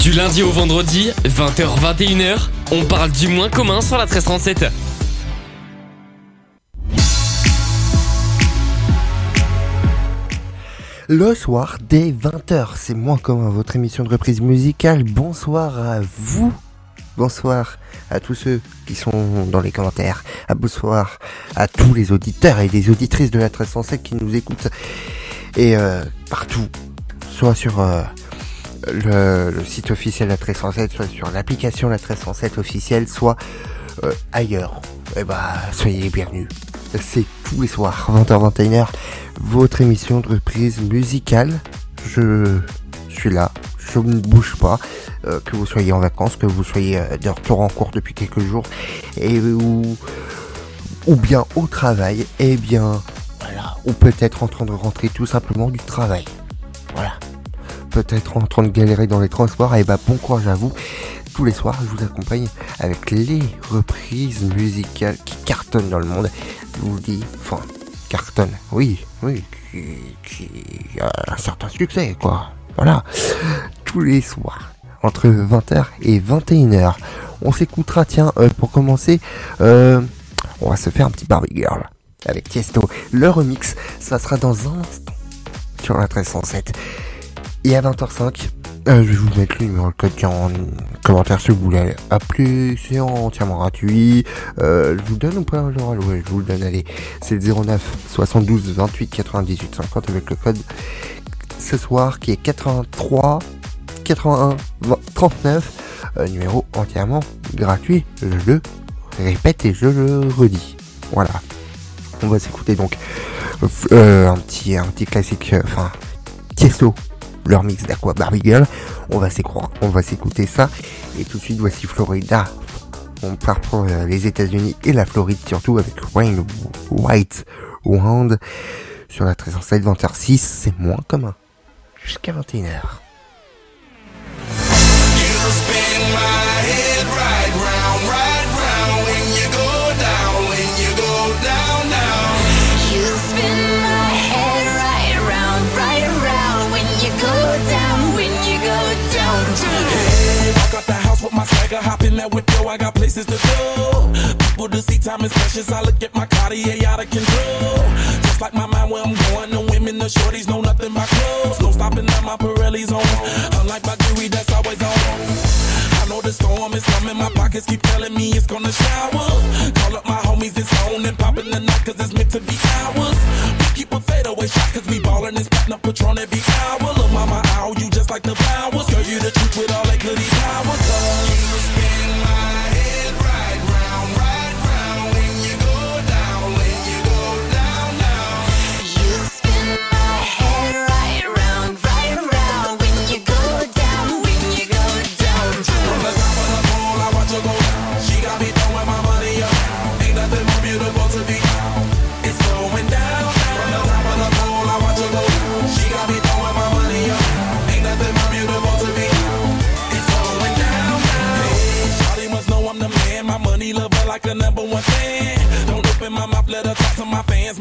Du lundi au vendredi, 20h-21h, on parle du moins commun sur la 1337. Le soir dès 20h, c'est moins commun, votre émission de reprise musicale. Bonsoir à vous. Bonsoir à tous ceux qui sont dans les commentaires. À bonsoir à tous les auditeurs et les auditrices de la 1307 qui nous écoutent. Et euh, partout, soit sur euh, le, site officiel la 1307, soit sur l'application la 1307 officielle, soit euh, ailleurs. Eh bah, soyez les bienvenus. C'est tous les soirs, 20h-21h, votre émission de reprise musicale. Je suis là, je ne bouge pas. Euh, que vous soyez en vacances, que vous soyez euh, de retour en cours depuis quelques jours, et ou, ou bien au travail, et eh bien voilà, ou peut-être en train de rentrer tout simplement du travail. Voilà. Peut-être en train de galérer dans les transports, et eh bah ben, bon courage à vous. Tous les soirs, je vous accompagne avec les reprises musicales qui cartonnent dans le monde. Je vous dis, enfin, cartonnent, oui, oui, qui, qui a un certain succès, quoi. Voilà. Tous les soirs entre 20h et 21h. On s'écoutera, tiens, euh, pour commencer, euh, on va se faire un petit Barbie Girl avec Tiesto. Le remix, ça sera dans un instant sur la 1307. Et à 20h05, euh, je vais vous mettre le numéro de code en commentaire si vous voulez appeler. C'est entièrement gratuit. je vous donne ou pas Ouais, je vous le donne. Allez, c'est le 09 72 28 98 50 avec le code ce soir qui est 83 81 39, numéro entièrement gratuit, je le répète et je le redis. Voilà. On va s'écouter donc euh, un petit un petit classique, euh, enfin Tiesto, leur mix d'Aqua. On va on va s'écouter ça et tout de suite voici Florida. On part pour euh, les États-Unis et la Floride surtout avec Wayne White Wand sur la 1307 20h6, c'est moins commun. Jusqu'à 21h. I with my swagger, hop in that window, I got places to go. People to see, time is precious. I look at my Cartier out of control. Just like my mind where I'm going, the women, the shorties know nothing but clothes. No stopping at my Pirelli's on. Unlike my jewelry that's always on I know the storm is coming. My pockets keep telling me it's gonna shower. Call up my homies, it's on and popping the night, cause it's meant to be ours. We keep a fadeaway shot, cause we ballin' and spittin' up Patron every hour. Look, mama, ow, you just like the flowers.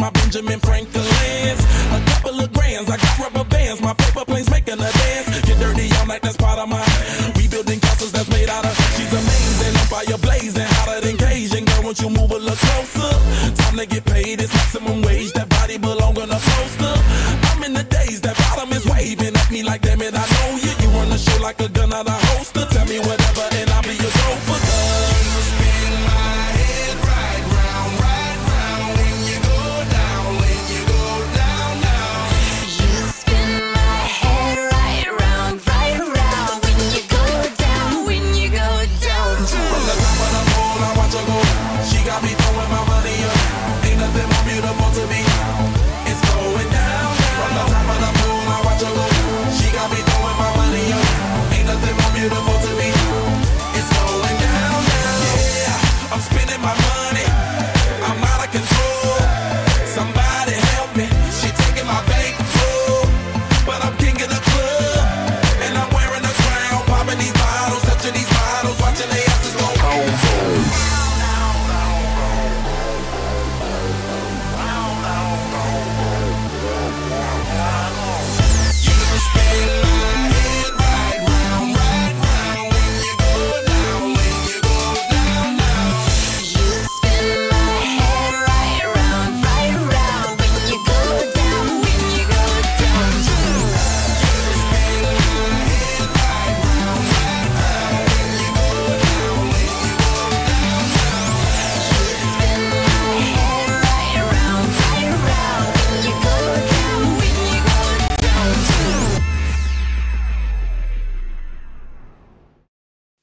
My Benjamin Franklin's. A couple of grands, I got rubber bands. My paper planes making a dance. Get dirty all night, that's part of my. Rebuilding castles that's made out of. She's amazing, on fire blazing, hotter than Cajun. Girl, won't you move a little closer? Time to get paid, it's maximum wage. That body belong on a poster. I'm in the days, that bottom is waving at me like, damn it, I know you. You run the show like a gun out of holster. Tell me whatever,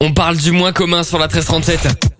On parle du moins commun sur la 1337.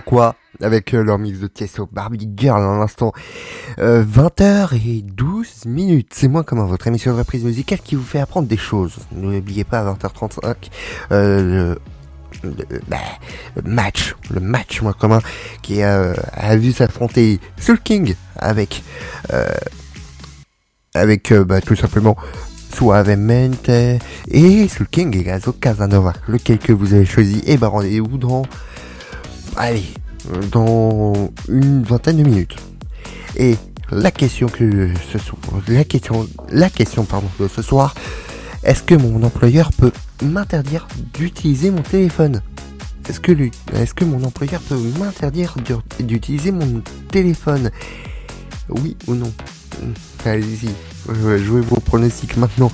Quoi avec euh, leur mix de Tiesto Barbie Girl à l'instant. Euh, 20h et 12 minutes. C'est moins comme votre émission de reprise musicale qui vous fait apprendre des choses. N'oubliez pas à 20h35 euh, bah, le match, le match moins commun qui euh, a vu s'affronter Soul King avec euh, avec euh, bah, tout simplement Suavemente et Soul King et Gazo Casanova. Lequel que vous avez choisi Et bah rendez-vous dans allez, dans une vingtaine de minutes. Et la question que ce soir, la question, la question pardon de ce soir, est-ce que mon employeur peut m'interdire d'utiliser mon téléphone? Est-ce que est-ce que mon employeur peut m'interdire d'u- d'utiliser mon téléphone? Oui ou non? Allez-y, euh, jouez vos pronostics maintenant.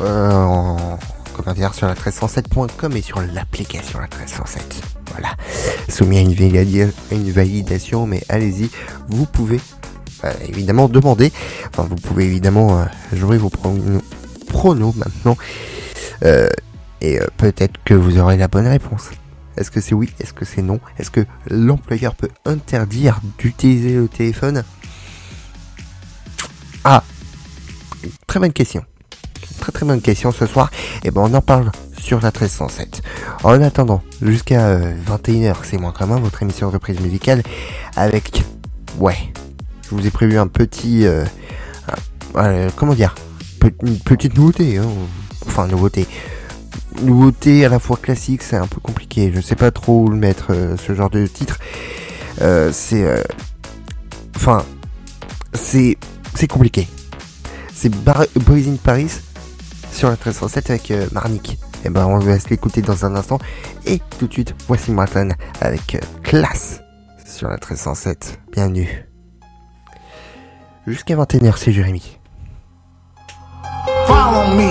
Euh, en commentaire sur la 1307.com et sur l'application la 1307. Voilà, soumis à une, validation, mais allez-y, vous pouvez euh, évidemment demander, enfin vous pouvez évidemment euh, jouer vos pronos, maintenant, Euh, et peut-être que vous aurez la bonne réponse. Est-ce que c'est oui? Est-ce que c'est non? Est-ce que l'employeur peut interdire d'utiliser le téléphone? Ah! Très bonne question. Très très bonne question ce soir. Et ben on en parle sur la 1307. En attendant, jusqu'à euh, 21h, c'est moins commun, votre émission de reprise musicale avec... Ouais, je vous ai prévu un petit... euh, euh, comment dire Une petite nouveauté. hein. Enfin, nouveauté. Nouveauté à la fois classique, c'est un peu compliqué. Je sais pas trop où le mettre, euh, ce genre de titre. Euh, c'est... euh, Enfin, c'est... C'est compliqué. C'est Bar- Boys Paris sur la 1307 avec euh, Marnik. Et ben on va se l'écouter dans un instant. Et tout de suite, voici Martin avec euh, Classe sur la 1307. Bienvenue. Jusqu'à 21h, c'est Jérémy. Follow me.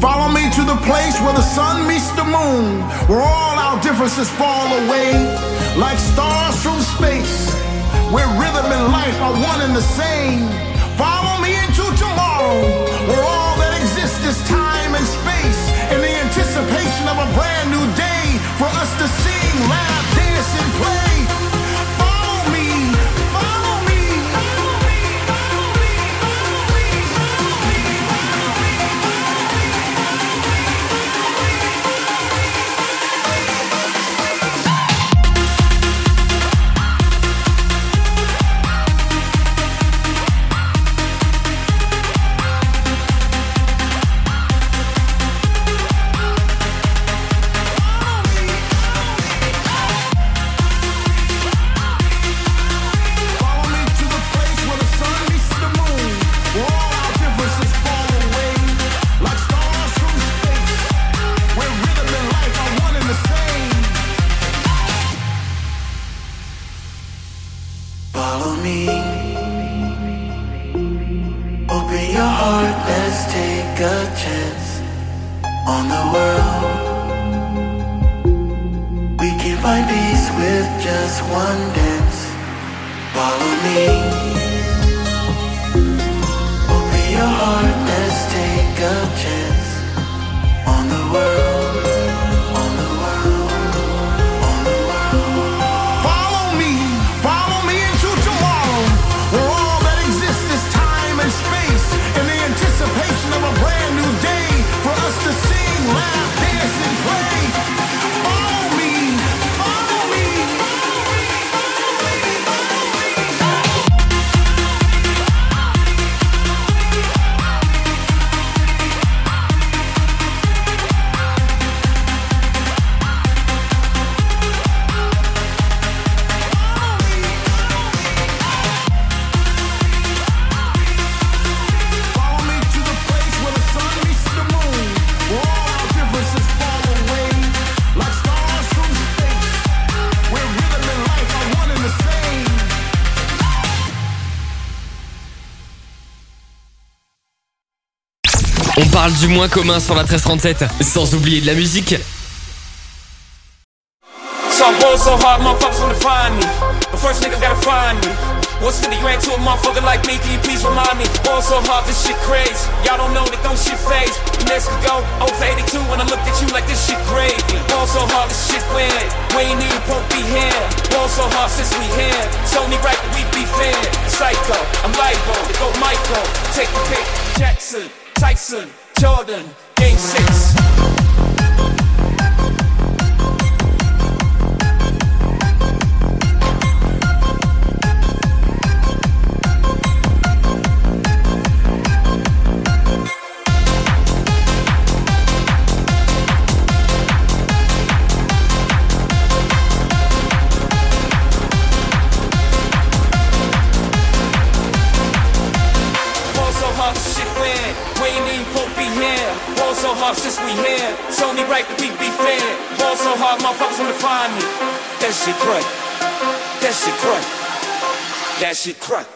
Follow me to the place where the sun meets the moon, where all our differences fall away like stars from space, where rhythm and life are one and the same. Follow me into tomorrow, in space in the anticipation of a brand new day for us to sing, laugh, dance, and play. Parle du moins commun sur la 1337, sans oublier de la musique. So going so hard, motherfuckers wanna find me. But first nigga gotta find me. What's 50 grand to a motherfucker like me? Can you please remind me? Going so hard, this shit crazy. Y'all don't know that don't shit phase. The next could go over 82 when I looked at you like this shit crazy. Going so hard, this shit weird. We ain't even to be here. Going so hard since we here. It's only right that we be fair. Psycho, I'm to go Michael. Take the pick. Jackson, Tyson, Jordan, Game 6. Since we here. It's only right that we be fair. Ball so hard, motherfuckers wanna find me. That shit crack. That shit crack. That shit crack.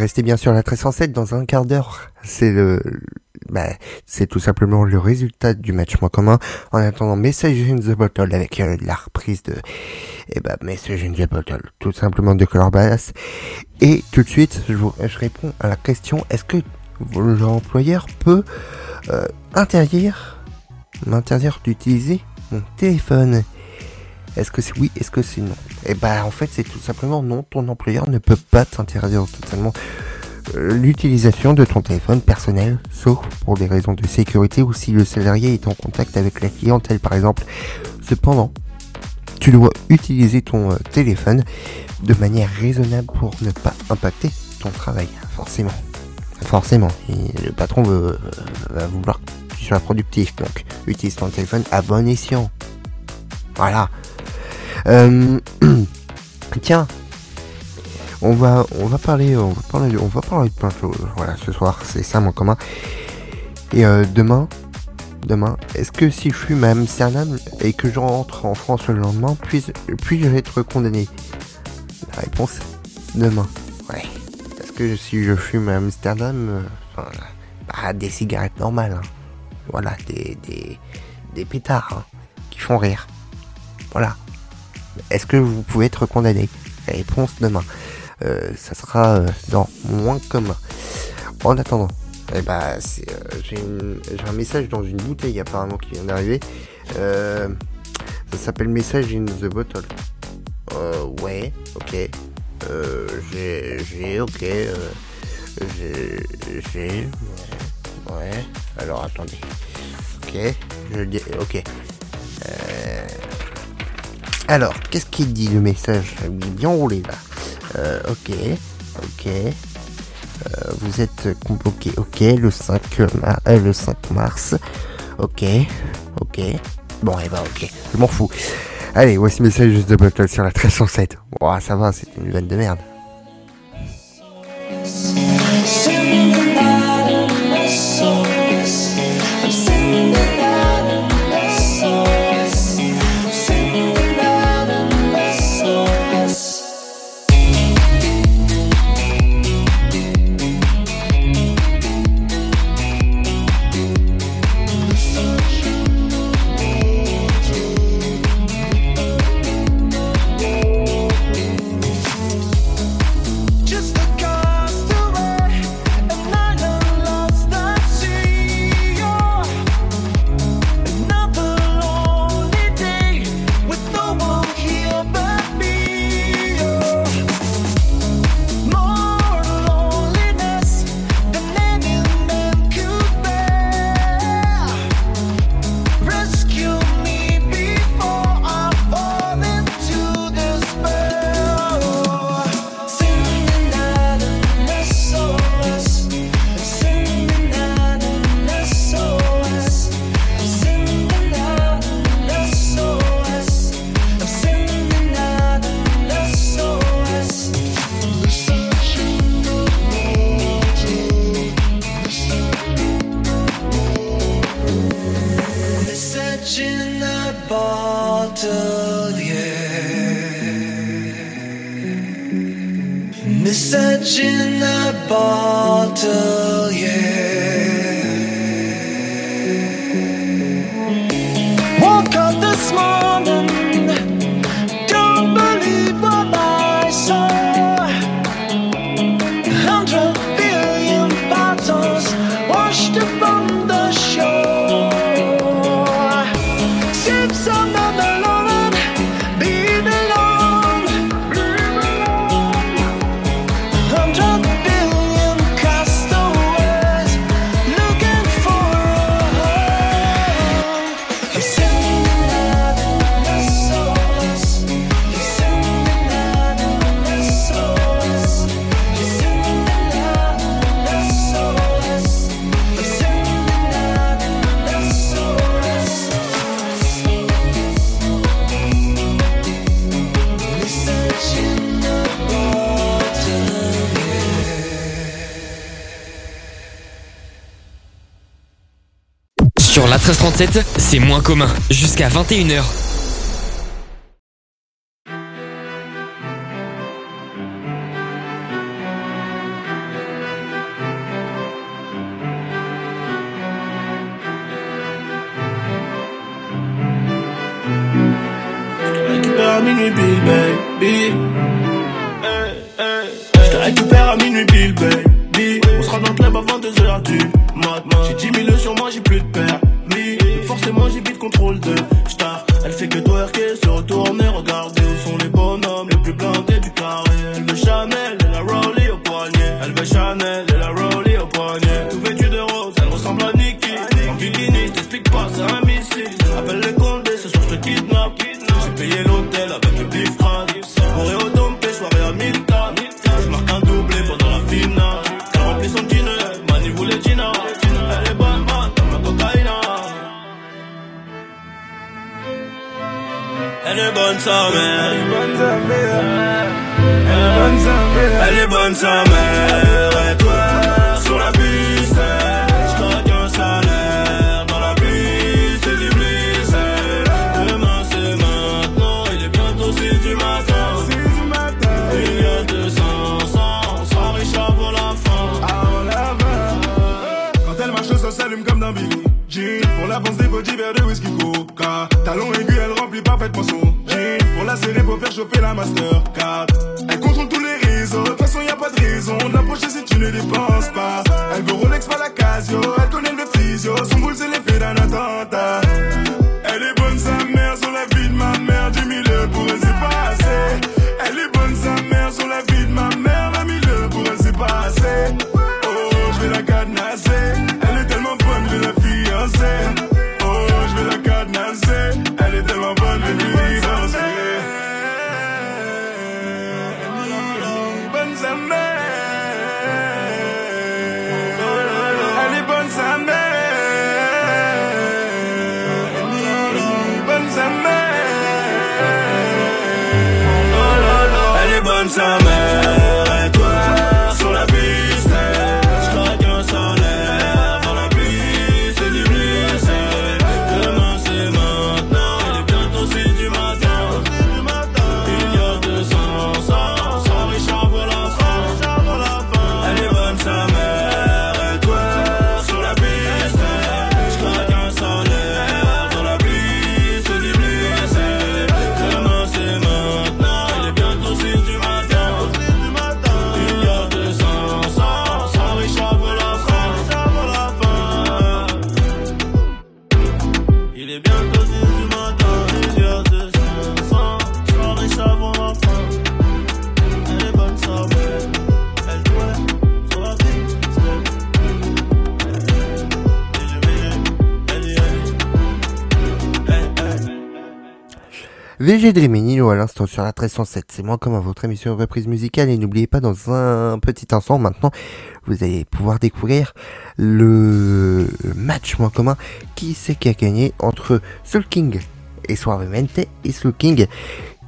Restez bien sur la 1307 dans un quart d'heure. C'est le, bah, c'est tout simplement le résultat du match moins commun. En attendant, Message in the Bottle avec euh, la reprise de, eh bah, Message in the Bottle, tout simplement de Color Bass. Et tout de suite, je réponds à la question, est-ce que l'employeur peut euh, interdire, m'interdire d'utiliser mon téléphone? Est-ce que c'est oui Est-ce que c'est non? Eh bah en fait c'est tout simplement non. Ton employeur ne peut pas t'interdire totalement euh, l'utilisation de ton téléphone personnel, sauf pour des raisons de sécurité ou si le salarié est en contact avec la clientèle par exemple. Cependant, tu dois utiliser ton euh, téléphone de manière raisonnable pour ne pas impacter ton travail, forcément. Forcément, Et le patron veut, euh, va vouloir que tu sois productif, donc utilise ton téléphone à bon escient. Voilà. Euh, tiens, on va, on va parler, on va parler, on va parler de plein de choses. Voilà, ce soir, c'est ça mon commun. Et euh, demain, demain. Est-ce que si je fume à Amsterdam et que je rentre en France le lendemain, puis- puis-je être condamné? La réponse, demain. Ouais. Parce que si je fume à Amsterdam, euh, bah, des cigarettes normales. hein. Voilà, des, des, des pétards hein, qui font rire. Voilà. Est-ce que vous pouvez être condamné? Réponse, demain. Euh, ça sera euh, dans moins commun. En attendant, eh bah, euh, j'ai, un message dans une bouteille apparemment qui vient d'arriver. Euh, ça s'appelle Message in the Bottle. Euh, ouais, ok. Euh, j'ai, ok. J'ai, j'ai, ouais, ouais. Alors attendez. Ok, je dis, ok. Euh, alors, qu'est-ce qu'il dit le message Il est bien roulé là. Euh, ok, ok. Euh, vous êtes convoqué, ok, le 5, mar- euh, le 5 mars. Ok, ok. Bon, et bah ok, je m'en fous. Allez, voici message de Bottle sur la 1307. Bon, ça va, c'était une vanne de merde. Bottle, c'est moins commun. Jusqu'à 21h. Elle veut Chanel et la Rollie au poignet. Tout vêtu de rose, elle ressemble à Nikki. En bikini, je t'explique pas, c'est un missile. Appelle les condés, ce soir je te kidnappe. J'ai payé l'hôtel avec le bifrane. Corée au dompé, soirée à 1000 Je marque un doublé pendant la finale. Elle remplit son dîner, Mani voulait Gina. Elle est bonne, bonne, comme la cocaïne. Elle est bonne sa mère. Elle est bonne sa mère. Elle est bonne sa mère. Et toi sur la piste. Je un salaire dans la piste, c'est du bliss Demain c'est maintenant. Il est bientôt 6 du matin. Il y a 200 sans Richard pour la fin. Quand elle marche ça s'allume comme d'un big Pour la l'avance des petits verres de whisky coca. Talon aigu elle remplit parfaitement son jean Pour la serrer pour faire chauffer la master 4 de toute façon, y a pas de raison de l'approcher si tu ne dépenses pas. Elle veut Rolex, pas la Casio. Elle connaît le physio. Son boule, c'est les sur la 1307. C'est moi comme à votre émission reprise musicale et n'oubliez pas dans un petit instant maintenant, vous allez pouvoir découvrir le match moins commun qui c'est qui a gagné entre Soul King et Suavemente et Soul King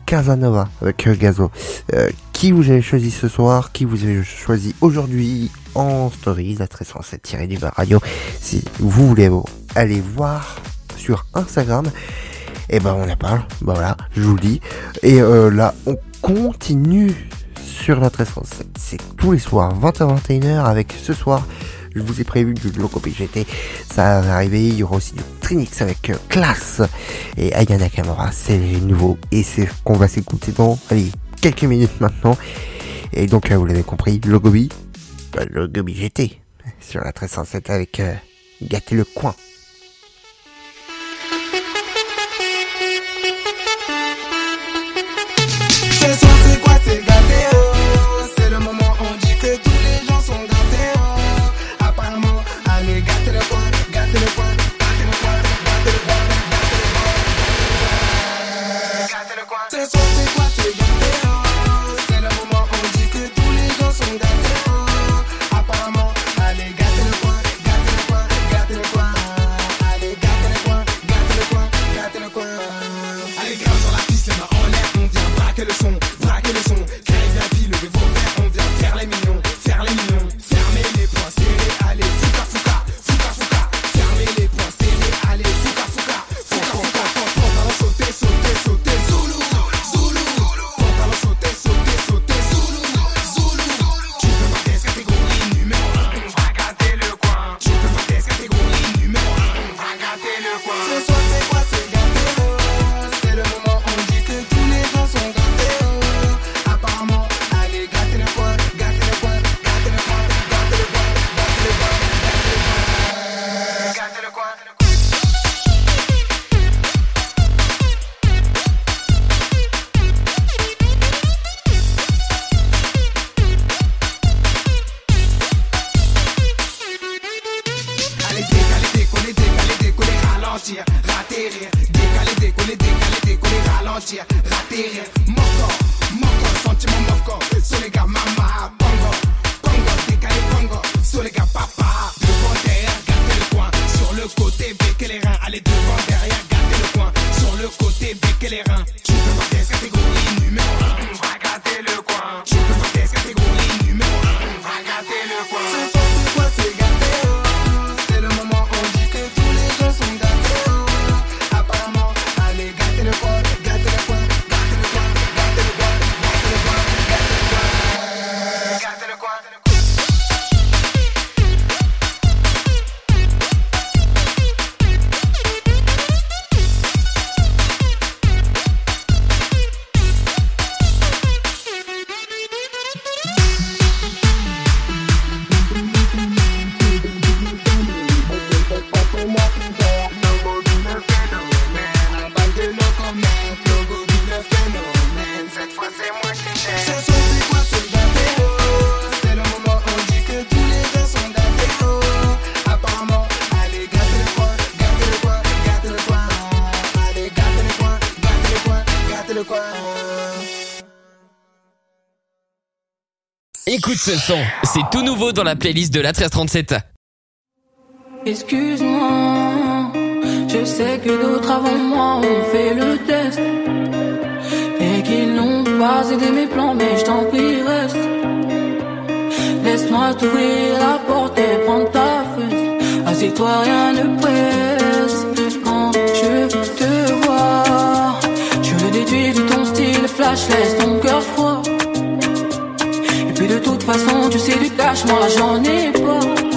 Casanova avec Gazo. Euh, qui vous avez choisi ce soir, qui vous avez choisi aujourd'hui en stories, la 1307 du radio. Si vous voulez aller voir sur Instagram et ben on en parle, ben voilà, je vous le dis. Et euh, là, on continue sur la essence. C'est tous les soirs, 20h-21h, avec ce soir, je vous ai prévu du Loco PGT, ça va arriver, il y aura aussi du Trinix avec euh, Classe et Ayana Kamara, c'est nouveau, et c'est ce qu'on va s'écouter dans, allez, quelques minutes maintenant. Et donc, là, vous l'avez compris, Logobi, bah, ben, Logobi GT, sur la 1307 avec euh, le coin. Ce son, c'est tout nouveau dans la playlist de la 1337. Excuse-moi, je sais que d'autres avant moi ont fait le test et qu'ils n'ont pas aidé mes plans, mais je t'en prie, reste. Laisse-moi t'ouvrir la porte et prendre ta fesse. Assieds-toi, rien ne presse. Quand je te vois, je le déduis de ton style flash, laisse ton cœur froid. Toute façon, tu sais du cash, moi j'en ai pas.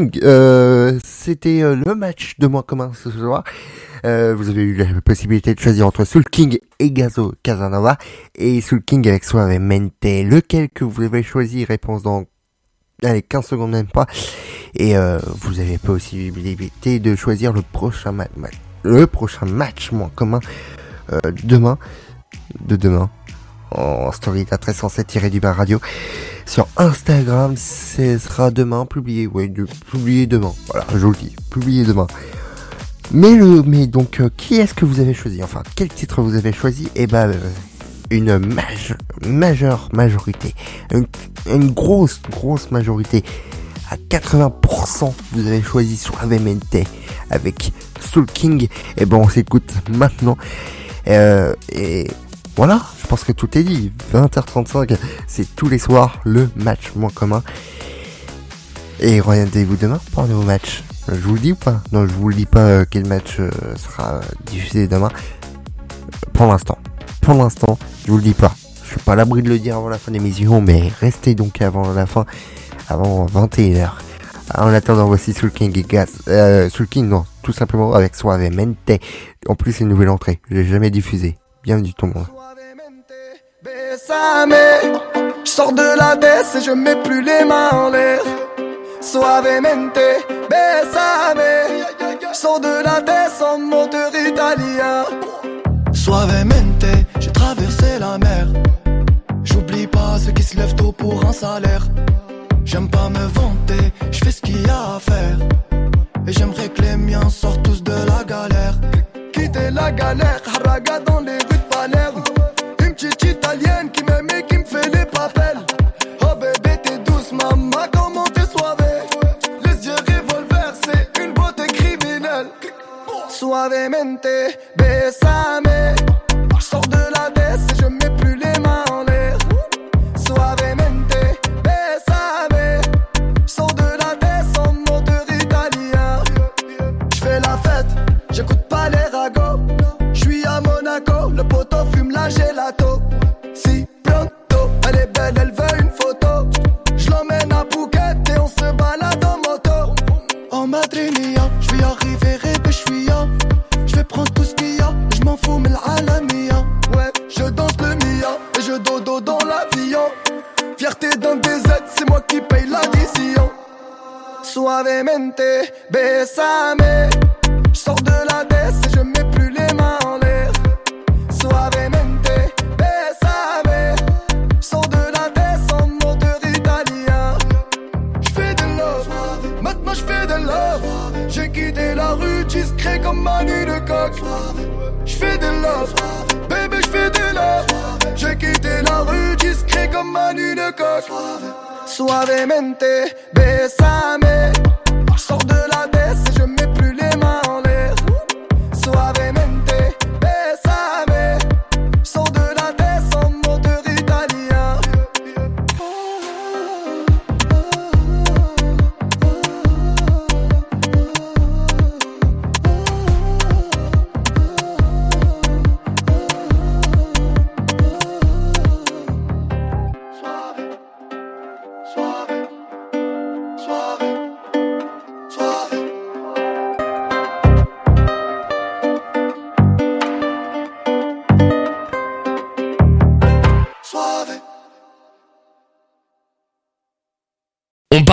Euh, c'était euh, le match de moins commun ce soir. Euh, vous avez eu la possibilité de choisir entre Soul King et Gazo Casanova et Soul King avec Suavemente. Lequel que vous avez choisi? Réponse dans allez 15 secondes même pas. Et vous avez possibilité de choisir le prochain match, le prochain match moins commun demain, de demain en story à 1307 du bar radio sur Instagram. Ce sera demain publié. Oui, de, publié demain. Voilà, je vous le dis, publié demain. Mais le, mais donc, euh, qui est-ce que vous avez choisi? Enfin, quel titre vous avez choisi? Eh ben, euh, une maj- majeure majorité, une, grosse, grosse majorité. À 80%, vous avez choisi Suavemente avec Soul King. Et ben, on s'écoute maintenant. Euh, et voilà, je pense que tout est dit. 20h35, c'est tous les soirs le match moins commun. Et regardez-vous demain pour un nouveau match. Je vous le dis ou pas? Non, je vous le dis pas euh, quel match euh, sera diffusé demain. Pour l'instant. Pour l'instant, je vous le dis pas. Je suis pas à l'abri de le dire avant la fin de l'émission, mais restez donc avant la fin, avant 21h. En attendant, voici Soul King et Gas. Euh, Soul King, non, tout simplement avec Suavemente. En plus, c'est une nouvelle entrée. Je l'ai jamais diffusée. Bienvenue tout le monde. Bésame, je sors de la baisse et je mets plus les mains en l'air. Suavemente, bésame, je sors de la baisse en moteur italien. Suavemente, j'ai traversé la mer. J'oublie pas ceux qui se lèvent tôt pour un salaire. J'aime pas me vanter, je fais ce qu'il y a à faire. Et j'aimerais que les miens sortent tous de la galère. Quitter la galère, haraga dans les rues de Palerme. Italienne qui m'aime et qui me fait les papels. Oh bébé, t'es douce, maman, comment t'es soivée. Les yeux revolver, c'est une beauté criminelle. Suavemente, besame. J'sors de la baisse et je mets besame.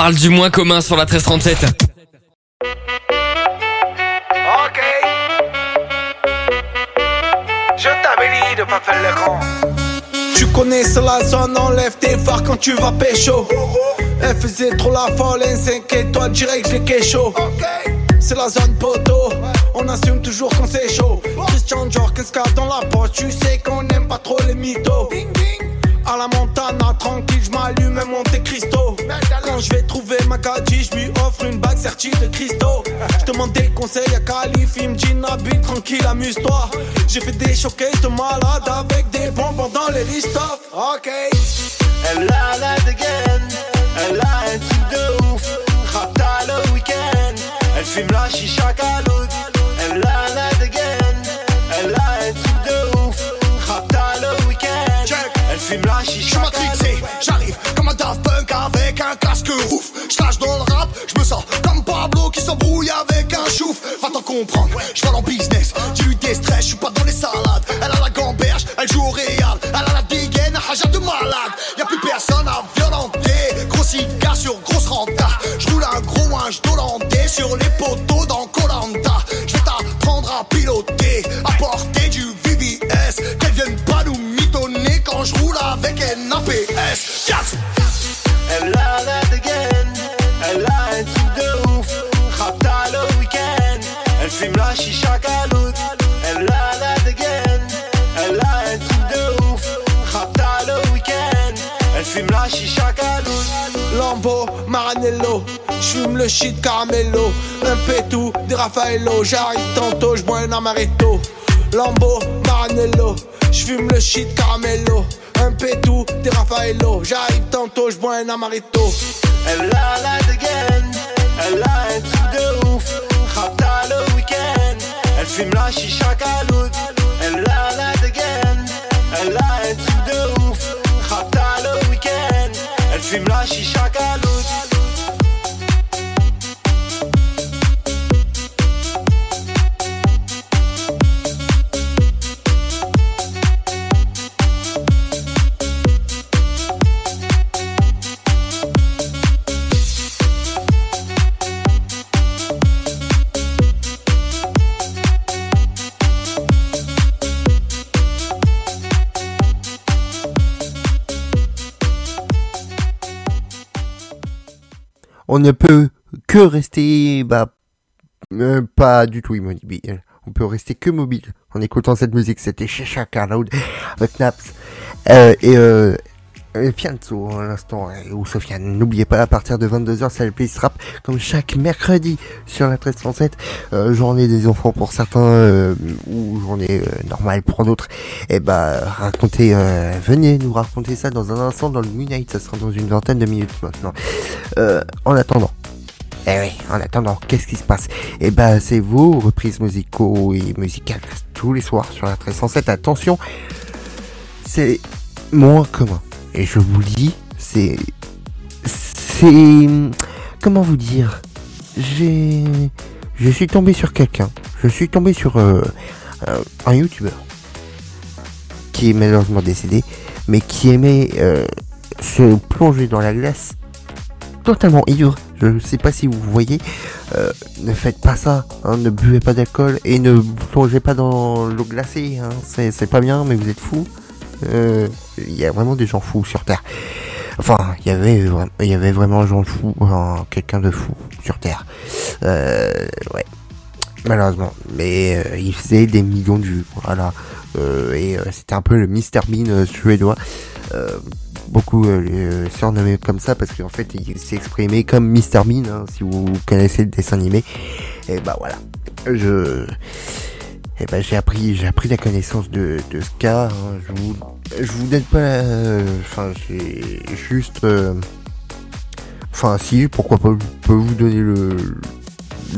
Parle du moins commun sur la 1337. Ok. Je t'amélie de pas faire le grand. Tu connais c'est la zone, enlève tes phares quand tu vas pécho. Elle faisait trop la folle, un 5 étoiles direct, je l'ai kécho. C'est la zone poteau, on assume toujours quand c'est chaud. Christian Dior, 15K dans la poche, tu sais qu'on aime pas trop les mythos. À la montana, tranquille, je m'allume Monte Cristo. Quand je vais trouver ma gadji, je lui offre une bague sertie de Cristo. Je demande des conseils à Calif, il me dit Nabil, tranquille, amuse-toi. J'ai fait des showcases de malade avec des bonbons dans les listoff. Ok. Elle a la dégaine, elle a un truc de ouf. Rapta le week-end, elle fume la chicha caloute. Elle a la fume la chicha matrixé, j'arrive comme un Daft Punk avec un casque ouf. J'lâche dans le rap, j'me sens comme Pablo qui s'embrouille avec un chouf. Va t'en comprendre, j'vole en business, dis-lui des stress, j'suis pas dans les salades. Elle a la gamberge, elle joue au Real, elle a la dégaine, haja de malade. Y'a plus personne à violenter, gros cigare sur grosse renta. J'roule un gros linge d'Hollandais sur les poteaux dans. Un APS. Yes. Elle a la dégaine, elle a un de ouf. Rapta le week-end, elle fume la chicha caloute. Elle a la dégaine, elle a un de ouf. Rapta le week-end, elle fume la chicha caloute. Lambo, Maranello, j'fume le shit caramello, un pétou, des Raffaello, j'arrive tantôt, j'bois un amaretto. Lambo, Maranello, j'fume le shit caramello, un pétou, des Raffaello, j'arrive tantôt, j'bois un amaretto. Elle a la dégaine, elle a un truc de ouf. Rapta le week-end, elle fume la chicha caloute. Elle a la dégaine, elle a un truc de ouf. Rapta le week-end, elle fume la chicha caloute. On ne peut que rester bah, Euh, pas du tout immobile. On peut rester que mobile en écoutant cette musique. C'était Cheshire Carload avec Naps. Euh, et euh, euh, Fianzo à l'instant, euh, ou Sofiane. N'oubliez pas, à partir de 22h, c'est le Place Rap, comme chaque mercredi sur la 1307. Euh, journée des enfants pour certains, euh, ou journée euh, normale pour d'autres. Et bah, racontez, venez nous raconter ça dans un instant dans le Moonlight. Ça sera dans une vingtaine de minutes maintenant. En attendant. Eh oui, en attendant, qu'est-ce qui se passe? Eh ben, c'est vos reprises musicaux et musicales tous les soirs sur la 1307. Attention, c'est moins commun. Et je vous dis, c'est... C'est... Comment vous dire? J'ai... Je suis tombé sur quelqu'un. Je suis tombé sur euh, un youtubeur qui est malheureusement décédé, mais qui aimait euh, se plonger dans la glace totalement ivre. Je ne sais pas si vous voyez. Euh, ne faites pas ça. hein, ne buvez pas d'alcool et ne plongez pas dans l'eau glacée. hein. C'est pas bien, mais vous êtes Euh, Il y a vraiment des gens fous sur Terre. Enfin, il y avait, vraiment un gens fous, un- quelqu'un de fou sur Terre. Euh, ouais. Malheureusement. Mais euh, il faisait des millions de vues. Voilà. Et c'était un peu le Mr Bean suédois. Beaucoup surnommé comme ça parce qu'en fait il s'est exprimé comme Mr Bean hein, si vous connaissez le dessin animé. Et bah voilà. Je et ben j'ai appris j'ai appris la connaissance de, de ce cas. hein. Je vous je vous donne pas la- enfin j'ai juste euh, enfin si pourquoi pas vous donner le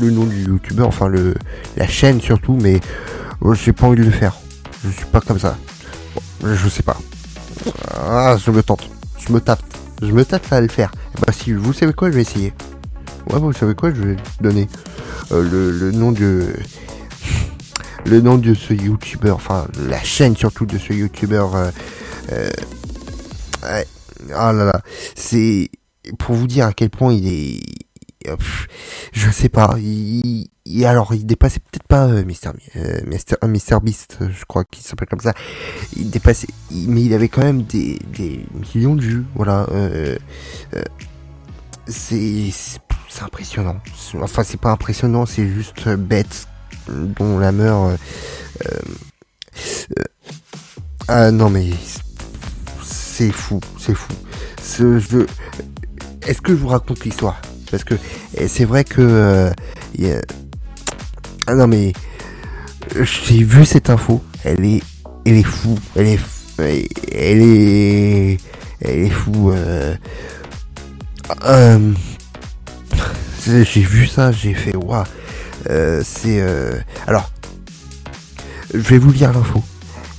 le nom du youtubeur enfin le la chaîne surtout mais euh, j'ai pas envie de le faire. Je suis pas comme ça. Bon, je sais pas. Ah, je me tente. Je me tape. Je me tape à le faire. Bah si, vous savez quoi, je vais essayer. Ouais, vous savez quoi, je vais donner euh, le, le nom de... le nom de ce youtubeur, enfin la chaîne surtout de ce youtubeur. Euh, euh, ouais. Ah là là, c'est pour vous dire à quel point il est... pff, je sais pas, il, alors il dépassait peut-être pas euh, Mister, euh, Mister, Mister Beast, je crois qu'il s'appelle comme ça. Il dépassait, mais il avait quand même des, des millions de vues, voilà. Euh, c'est impressionnant. Enfin, c'est pas impressionnant, c'est juste bête dont la meurt. euh, euh, euh, ah non mais c'est fou, c'est fou. Est-ce que je vous raconte l'histoire? Parce que eh, c'est vrai que ah non mais j'ai vu cette info. Elle est, elle est fou. Elle est, elle est, elle est fou. J'ai vu ça, j'ai fait waouh. Euh, c'est euh, alors, je vais vous lire l'info,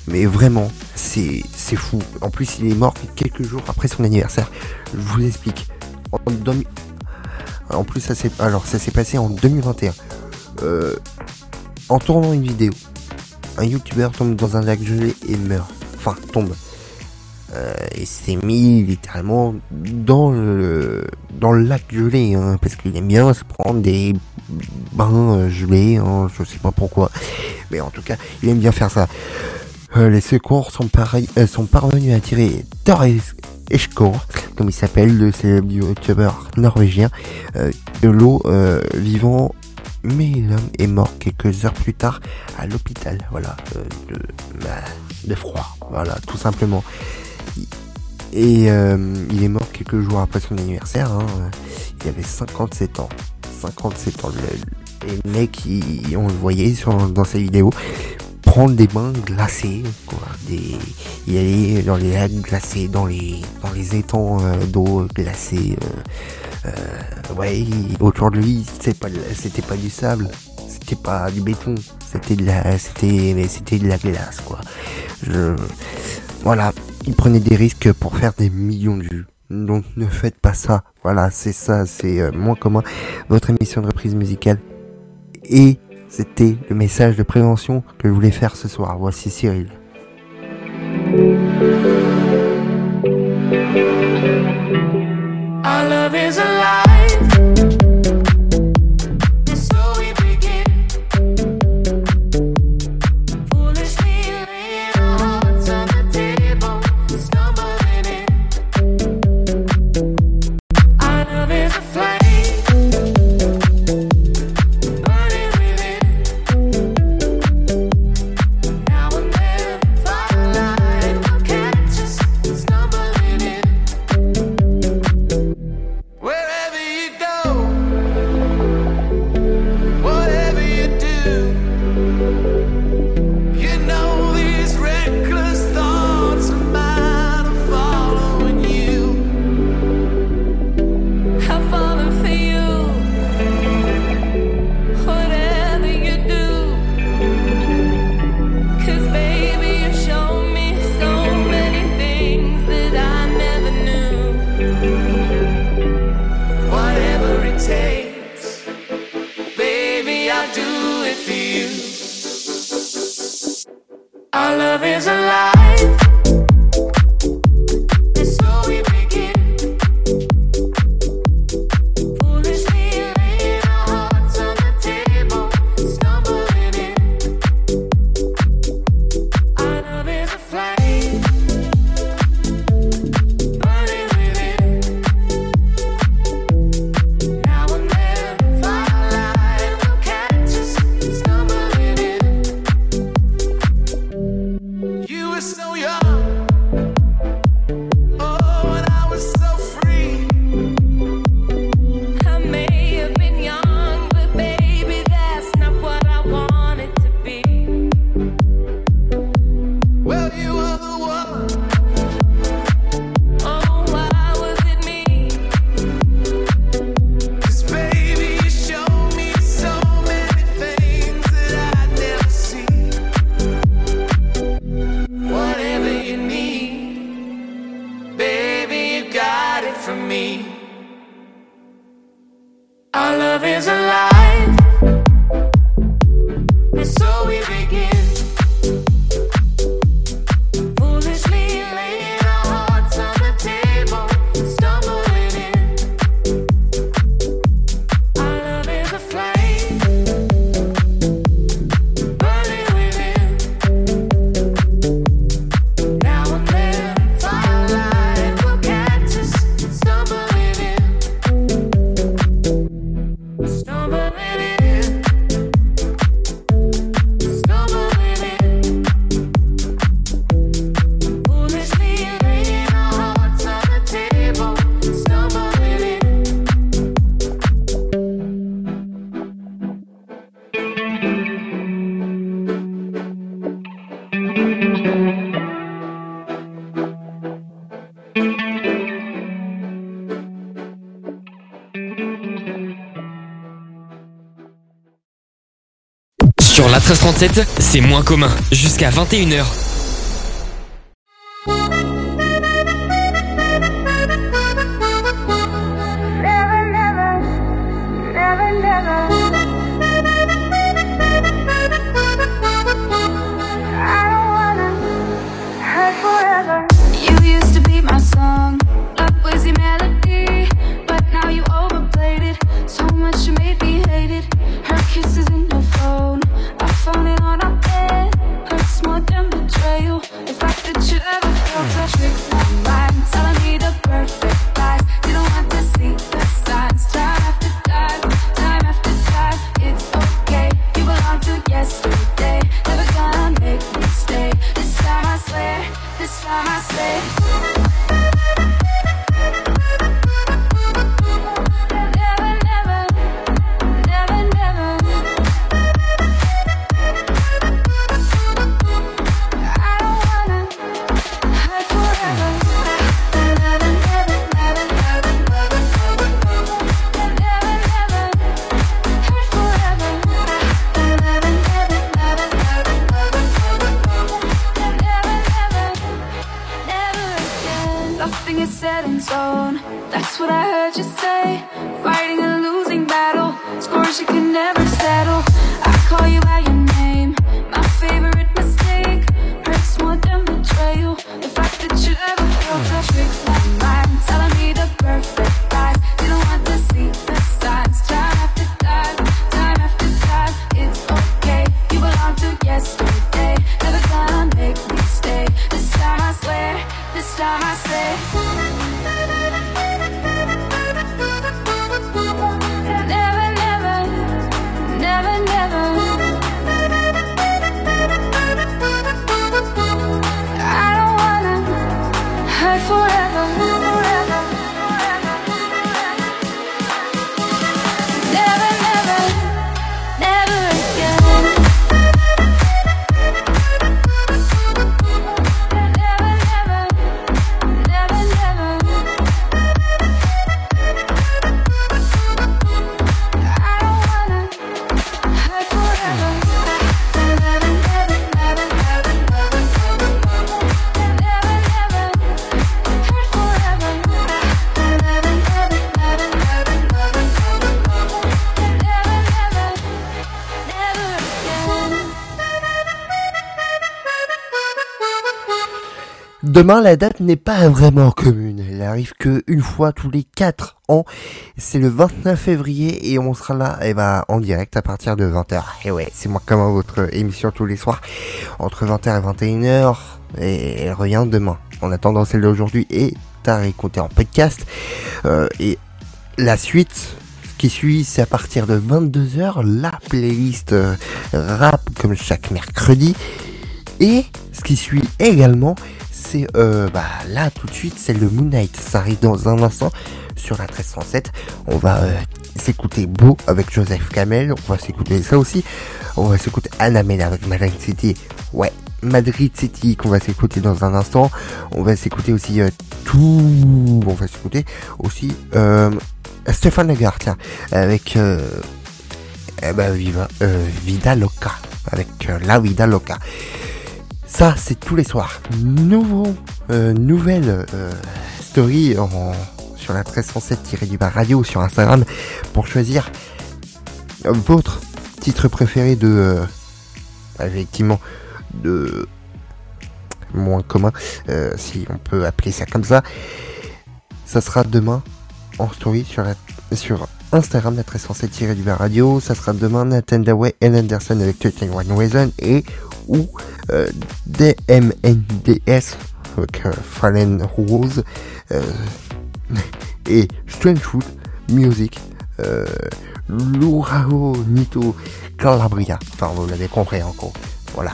mais vraiment, c'est fou. En plus, il est mort quelques jours après son anniversaire. Je vous explique. En, en plus, ça s'est alors ça s'est passé en 2021. Euh, en tournant une vidéo, un youtubeur tombe dans un lac gelé et meurt. Enfin, tombe. Euh, et s'est mis littéralement dans le dans le lac gelé, hein, parce qu'il aime bien se prendre des bains euh, gelés, hein, je sais pas pourquoi, mais en tout cas, il aime bien faire ça. Euh, les secours sont, pareils, euh, sont parvenus à tirer Thor Eshkor, comme il s'appelle, le célèbre youtubeur norvégien, euh, de l'eau euh, vivant mais l'homme est mort quelques heures plus tard à l'hôpital, voilà, euh, de, bah, de froid, voilà, tout simplement. Et euh, il est mort quelques jours après son anniversaire, hein, il avait 57 ans, 57 ans, le, et le mec, il- on le voyait dans sa vidéo, prendre des bains glacés, quoi, des, il allait dans les lacs glacés, dans les, dans les étangs euh, d'eau glacée, euh, autour de lui, c'était pas, pas du sable, c'était pas du béton, c'était de la, de la glace, quoi. Voilà, il prenait des risques pour faire des millions de vues. Donc ne faites pas ça. Voilà, c'est ça, c'est euh, moins commun. Votre émission de reprise musicale. Et c'était le message de prévention que je voulais faire ce soir. Voici Cyril. La 1337, c'est moins commun. Jusqu'à 21h. Demain, la date n'est pas vraiment commune. Elle arrive que une fois tous les 4 ans. C'est le 29 février et on sera là eh ben, en direct à partir de 20h. Et ouais, c'est moi comme votre émission tous les soirs entre 20h et 21h. Et elle revient demain. En attendant, celle d'aujourd'hui est à réécouter en podcast. Euh, et la suite, ce qui suit, c'est à partir de 22h, la playlist euh, rap comme chaque mercredi. Et ce qui suit également, euh, bah, là tout de suite, c'est le Moon Knight. Ça arrive dans un instant sur la 1307. On va euh, s'écouter Beau avec Joseph Kamel. On va s'écouter ça aussi. On va s'écouter Anamel avec Madrid City. Ouais, Madrid City qu'on va s'écouter dans un instant. On va s'écouter aussi euh, tout. On va s'écouter aussi Stéphane Lagarde, tiens, avec eh ben, Viva, Vida Loca. Avec La Vida Loca. Ça, c'est tous les soirs. Nouveau, euh, nouvelle euh, story sur la 1307 du bar radio sur Instagram pour choisir votre titre préféré de, euh, effectivement, de moins commun, si on peut appeler ça comme ça. Ça sera demain en story sur, sur Instagram, la 1307 du bar radio. Ça sera demain Nathan Daway et Anderson avec 31 Reason et ou euh, DMNDS avec Fallen Rose euh, et Strange Food Music euh, Lurao Nito Calabria. Enfin, vous l'avez compris encore. Voilà.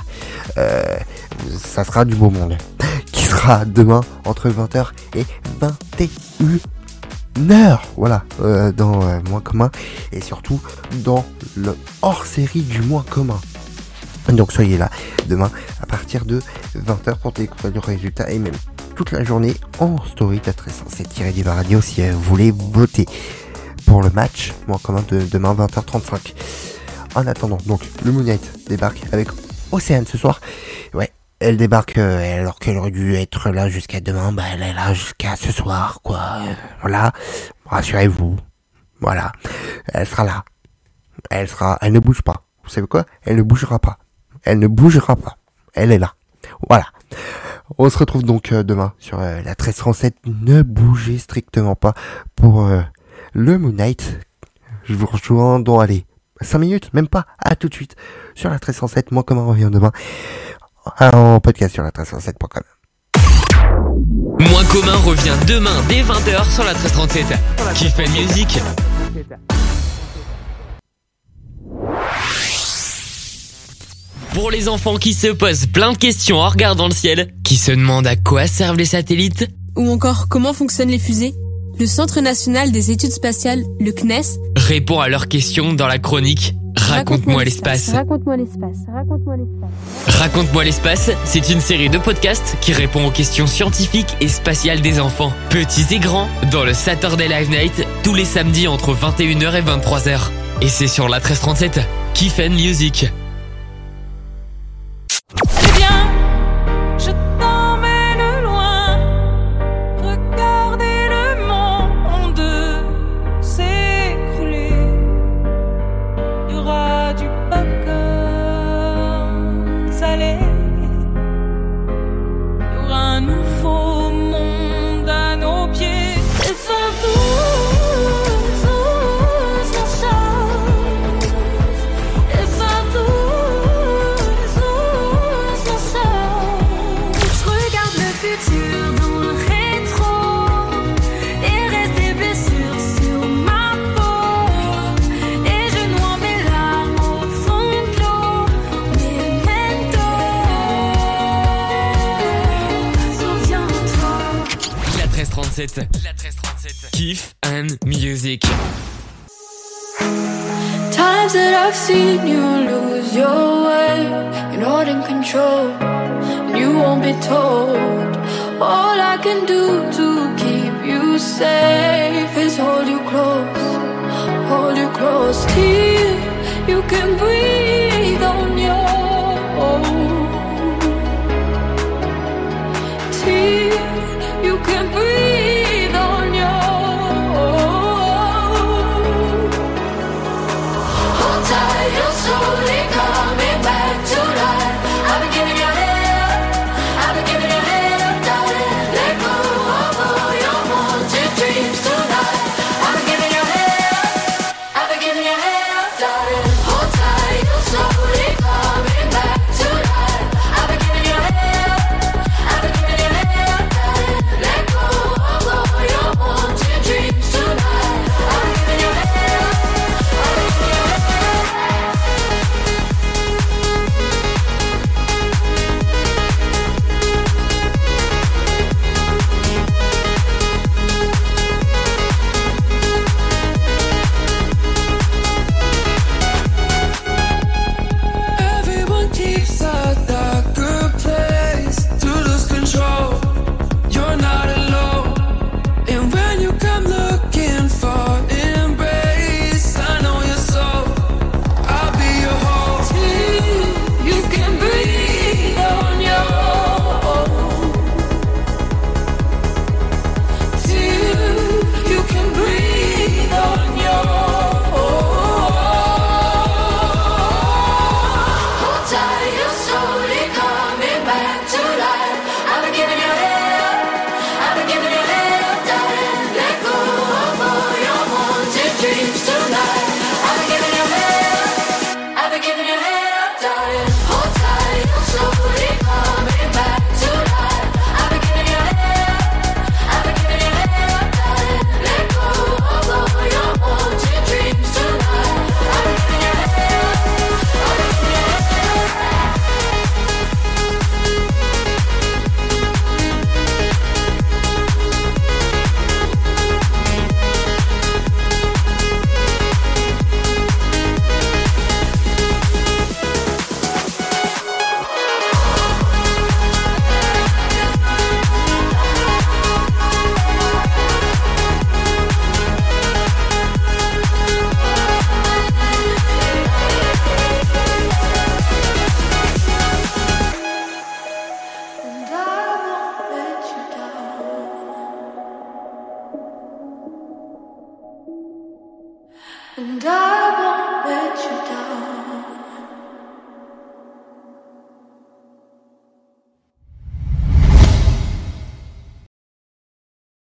Ça sera du beau monde. Qui sera demain entre 20h et 21h. Voilà. Dans euh, Moins commun. Et surtout dans le hors série du Moins commun. Donc soyez là demain à partir de 20h pour découvrir le résultat et même toute la journée en story de 1307 du radio si euh, vous voulez voter pour le match moins commun de demain 20h35. En attendant, donc le Moon Knight débarque avec Océane ce soir. Ouais, elle débarque euh, alors qu'elle aurait dû être là jusqu'à demain, bah elle est là jusqu'à ce soir quoi. Voilà, rassurez-vous. Voilà, elle sera là. Elle sera, elle ne bouge pas. Vous savez quoi? Elle ne bougera pas. Elle ne bougera pas. Elle est là. Voilà. On se retrouve donc euh, demain sur euh, la 1337. Ne bougez strictement pas pour euh, le Moon Knight. Je vous rejoins dans, allez, 5 minutes, même pas. À tout de suite sur la 1307. Moi, comment revient demain en podcast sur la 1307.com. Moins commun revient demain dès 20h sur la 1337. Qui fait Pour les enfants qui se posent plein de questions en regardant le ciel, qui se demandent à quoi servent les satellites, Ou encore comment fonctionnent les fusées? Le Centre national des études spatiales, le CNES, réponds à leurs questions dans la chronique Raconte-moi l'espace. Raconte-moi l'espace. Raconte-moi l'espace. Raconte-moi l'espace, c'est une série de podcasts qui répond aux questions scientifiques et spatiales des enfants, petits et grands, dans le Saturday Live Night, tous les samedis entre 21h et 23h. Et c'est sur la 1337, Kiff and Music. 1337. La 1337. Kiff and Music. Times that I've seen you lose your way, you're not in control, and you won't be told. All I can do to keep you safe is hold you close, hold you close till you can breathe.